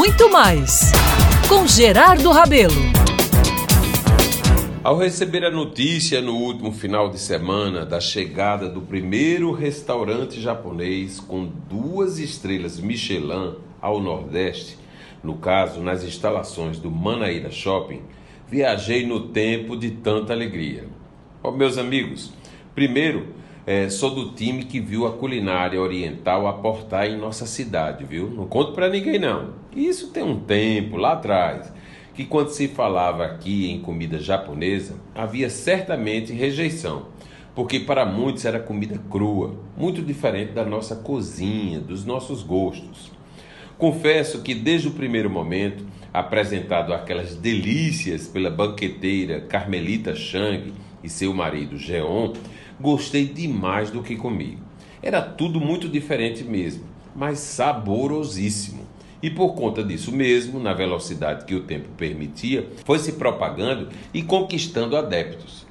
muito mais com Gerardo Rabelo. Ao receber a notícia no último final de semana da chegada do primeiro restaurante japonês com duas estrelas Michelin ao Nordeste, no caso nas instalações do Manaíra Shopping, viajei no tempo de tanta alegria. Oh, meus amigos, primeiro, é, sou do time que viu a culinária oriental aportar em nossa cidade, viu? Não conto para ninguém não. Isso tem um tempo lá atrás, que quando se falava aqui em comida japonesa, havia certamente rejeição, porque para muitos era comida crua, muito diferente da nossa cozinha, dos nossos gostos. Confesso que desde o primeiro momento, apresentado aquelas delícias pela banqueteira Carmelita Chang e seu marido Geon, gostei demais do que comi. Era tudo muito diferente mesmo, mas saborosíssimo. E por conta disso mesmo, na velocidade que o tempo permitia, foi se propagando e conquistando adeptos.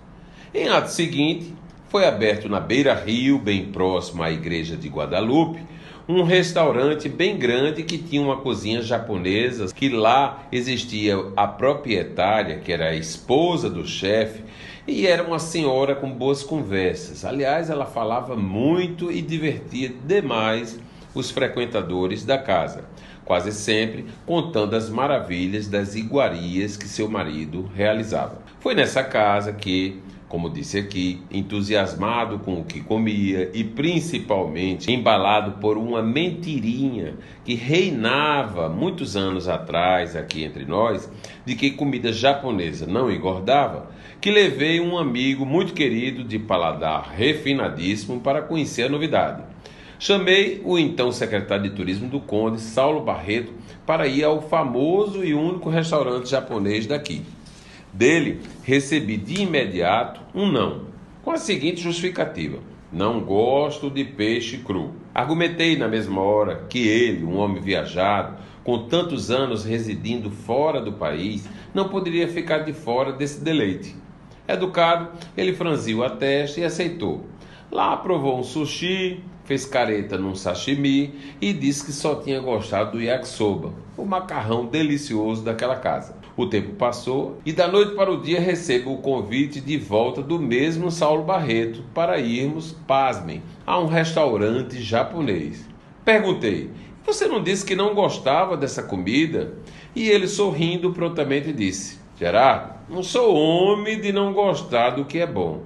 Em ato seguinte, foi aberto na Beira Rio, bem próximo à igreja de Guadalupe, um restaurante bem grande que tinha uma cozinha japonesa, que lá existia a proprietária, que era a esposa do chefe, e era uma senhora com boas conversas. Aliás, ela falava muito e divertia demais os frequentadores da casa, quase sempre contando as maravilhas das iguarias que seu marido realizava. Foi nessa casa que como disse aqui, entusiasmado com o que comia e principalmente embalado por uma mentirinha que reinava muitos anos atrás aqui entre nós, de que comida japonesa não engordava, que levei um amigo muito querido de paladar refinadíssimo para conhecer a novidade. Chamei o então secretário de turismo do Conde, Saulo Barreto, para ir ao famoso e único restaurante japonês daqui. Dele, recebi de imediato um não, com a seguinte justificativa: não gosto de peixe cru. Argumentei na mesma hora que ele, um homem viajado, com tantos anos residindo fora do país, não poderia ficar de fora desse deleite. Educado, ele franziu a testa e aceitou. Lá provou um sushi, fez careta num sashimi e disse que só tinha gostado do yakisoba, o macarrão delicioso daquela casa. O tempo passou e da noite para o dia recebo o convite de volta do mesmo Saulo Barreto para irmos, pasmem, a um restaurante japonês. Perguntei: Você não disse que não gostava dessa comida? E ele sorrindo prontamente disse: Gerardo, não sou homem de não gostar do que é bom.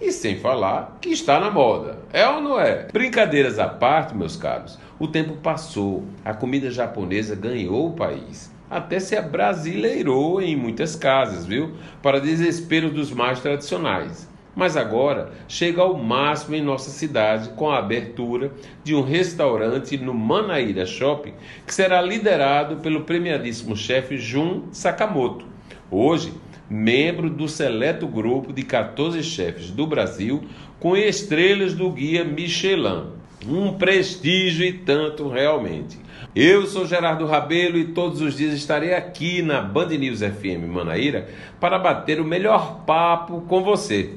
E sem falar que está na moda. É ou não é? Brincadeiras à parte, meus caros, o tempo passou, a comida japonesa ganhou o país até se abrasileirou em muitas casas, viu? Para desespero dos mais tradicionais. Mas agora chega ao máximo em nossa cidade com a abertura de um restaurante no Manaíra Shopping, que será liderado pelo premiadíssimo chefe Jun Sakamoto. Hoje, membro do seleto grupo de 14 chefes do Brasil com estrelas do guia Michelin. Um prestígio e tanto realmente. Eu sou Gerardo Rabelo e todos os dias estarei aqui na Band News FM Manaíra para bater o melhor papo com você.